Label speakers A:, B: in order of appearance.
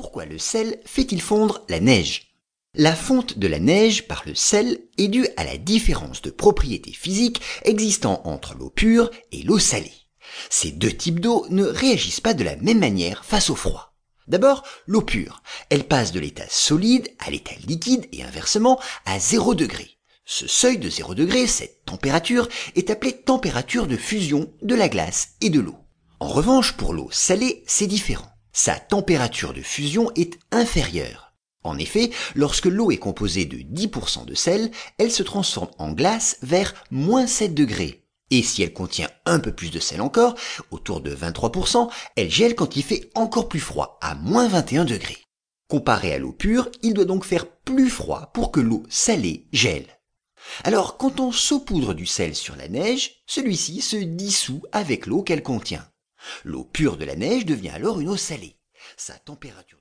A: Pourquoi le sel fait-il fondre la neige? La fonte de la neige par le sel est due à la différence de propriétés physiques existant entre l'eau pure et l'eau salée. Ces deux types d'eau ne réagissent pas de la même manière face au froid. D'abord, l'eau pure. Elle passe de l'état solide à l'état liquide et inversement à 0 degré. Ce seuil de 0 degré, cette température, est appelée température de fusion de la glace et de l'eau. En revanche, pour l'eau salée, c'est différent. Sa température de fusion est inférieure. En effet, lorsque l'eau est composée de 10% de sel, elle se transforme en glace vers moins 7 degrés. Et si elle contient un peu plus de sel encore, autour de 23%, elle gèle quand il fait encore plus froid, à moins 21 degrés. Comparé à l'eau pure, il doit donc faire plus froid pour que l'eau salée gèle. Alors, quand on saupoudre du sel sur la neige, celui-ci se dissout avec l'eau qu'elle contient. L'eau pure de la neige devient alors une eau salée. Sa température